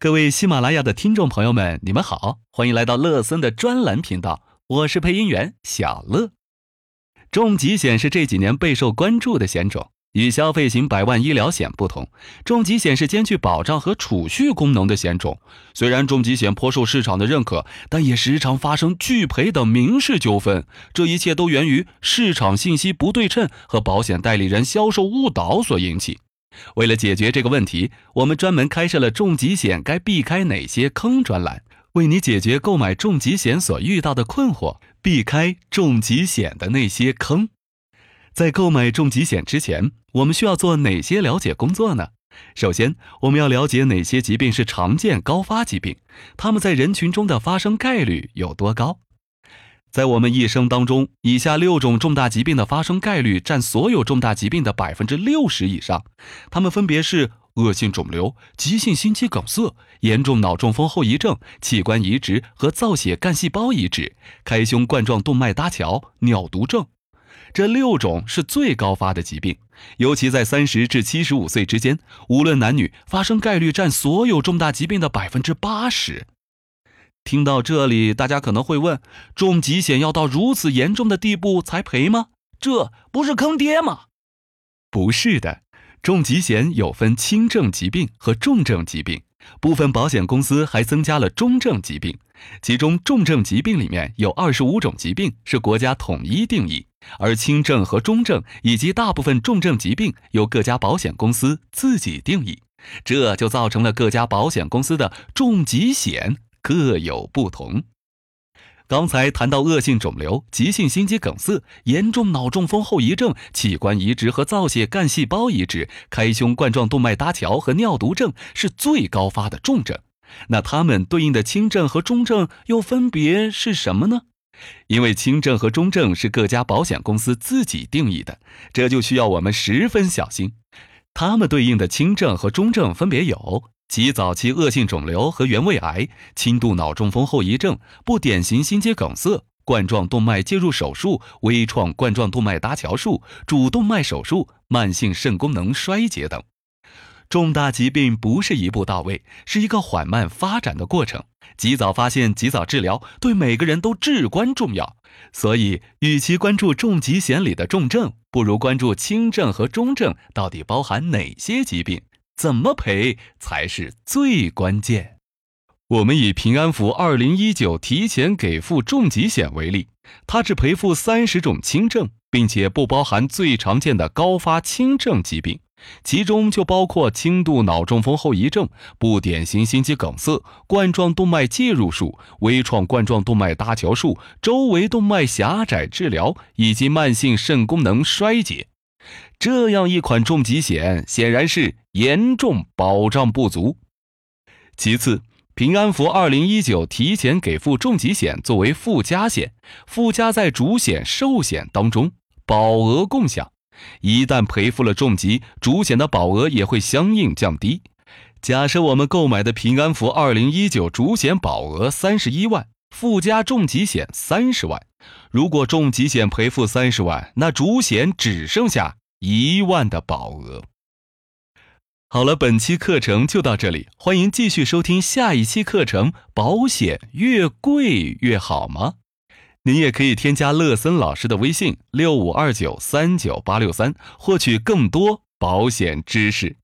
各位喜马拉雅的听众朋友们，你们好，欢迎来到乐森的专栏频道，我是配音员小乐。重疾险是这几年备受关注的险种，与消费型百万医疗险不同，重疾险是兼具保障和储蓄功能的险种。虽然重疾险颇受市场的认可，但也时常发生拒赔等民事纠纷，这一切都源于市场信息不对称和保险代理人销售误导所引起。为了解决这个问题，我们专门开设了重疾险该避开哪些坑专栏，为你解决购买重疾险所遇到的困惑，避开重疾险的那些坑。在购买重疾险之前，我们需要做哪些了解工作呢？首先，我们要了解哪些疾病是常见高发疾病，它们在人群中的发生概率有多高。在我们一生当中，以下六种重大疾病的发生概率占所有重大疾病的百分之六十以上，它们分别是恶性肿瘤、急性心肌梗塞、严重脑中风后遗症、器官移植和造血干细胞移植、开胸冠状动脉搭桥、尿毒症。这六种是最高发的疾病，尤其在三十至七十五岁之间，无论男女，发生概率占所有重大疾病的百分之八十。听到这里，大家可能会问：重疾险要到如此严重的地步才赔吗？这不是坑爹吗？不是的，重疾险有分轻症疾病和重症疾病，部分保险公司还增加了中症疾病。其中，重症疾病里面有二十五种疾病是国家统一定义，而轻症和中症以及大部分重症疾病由各家保险公司自己定义，这就造成了各家保险公司的重疾险。各有不同。刚才谈到恶性肿瘤、急性心肌梗塞、严重脑中风后遗症、器官移植和造血干细胞移植、开胸冠状动脉搭桥和尿毒症是最高发的重症，那它们对应的轻症和中症又分别是什么呢？因为轻症和中症是各家保险公司自己定义的，这就需要我们十分小心。它们对应的轻症和中症分别有。及早期恶性肿瘤和原位癌、轻度脑中风后遗症、不典型心肌梗塞、冠状动脉介入手术、微创冠状动脉搭桥术、主动脉手术、慢性肾功能衰竭等。重大疾病不是一步到位，是一个缓慢发展的过程。及早发现、及早治疗，对每个人都至关重要。所以，与其关注重疾险里的重症，不如关注轻症和中症到底包含哪些疾病。怎么赔才是最关键？我们以平安福二零一九提前给付重疾险为例，它只赔付三十种轻症，并且不包含最常见的高发轻症疾病，其中就包括轻度脑中风后遗症、不典型心肌梗塞、冠状动脉介入术、微创冠状动脉搭桥术、周围动脉狭窄治疗以及慢性肾功能衰竭。这样一款重疾险显然是严重保障不足。其次，平安福二零一九提前给付重疾险作为附加险，附加在主险、寿险当中，保额共享。一旦赔付了重疾，主险的保额也会相应降低。假设我们购买的平安福二零一九主险保额三十一万，附加重疾险三十万。如果重疾险赔付三十万，那主险只剩下一万的保额。好了，本期课程就到这里，欢迎继续收听下一期课程。保险越贵越好吗？您也可以添加乐森老师的微信六五二九三九八六三，获取更多保险知识。